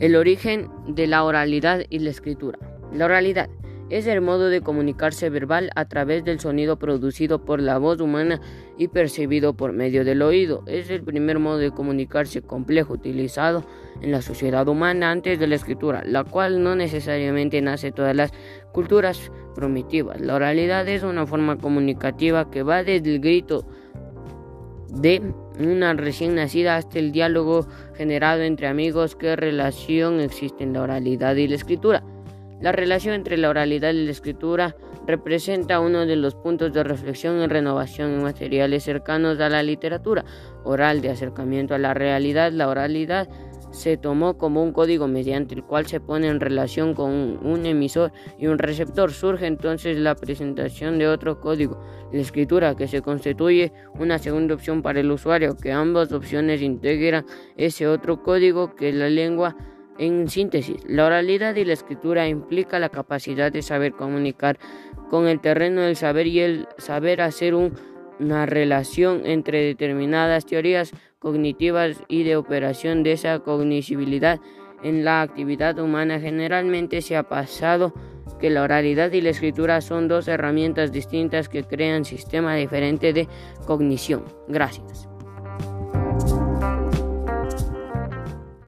El origen de la oralidad y la escritura. La oralidad es el modo de comunicarse verbal a través del sonido producido por la voz humana y percibido por medio del oído. Es el primer modo de comunicarse complejo utilizado en la sociedad humana antes de la escritura, la cual no necesariamente nace todas las culturas primitivas. La oralidad es una forma comunicativa que va desde el grito de una recién nacida hasta el diálogo generado entre amigos. ¿Qué relación existe en la oralidad y la escritura? La relación entre la oralidad y la escritura representa uno de los puntos de reflexión y renovación en materiales cercanos a la literatura oral de acercamiento a la realidad. La oralidad se tomó como un código mediante el cual se pone en relación con un emisor y un receptor. Surge entonces la presentación de otro código, la escritura, que se constituye una segunda opción para el usuario, que ambas opciones integran ese otro código que la lengua en síntesis, la oralidad y la escritura implica la capacidad de saber comunicar con el terreno del saber y el saber hacer una relación entre determinadas teorías cognitivas y de operación de esa cognibilidad en la actividad humana. Generalmente se ha pasado que la oralidad y la escritura son dos herramientas distintas que crean sistemas diferentes de cognición. Gracias.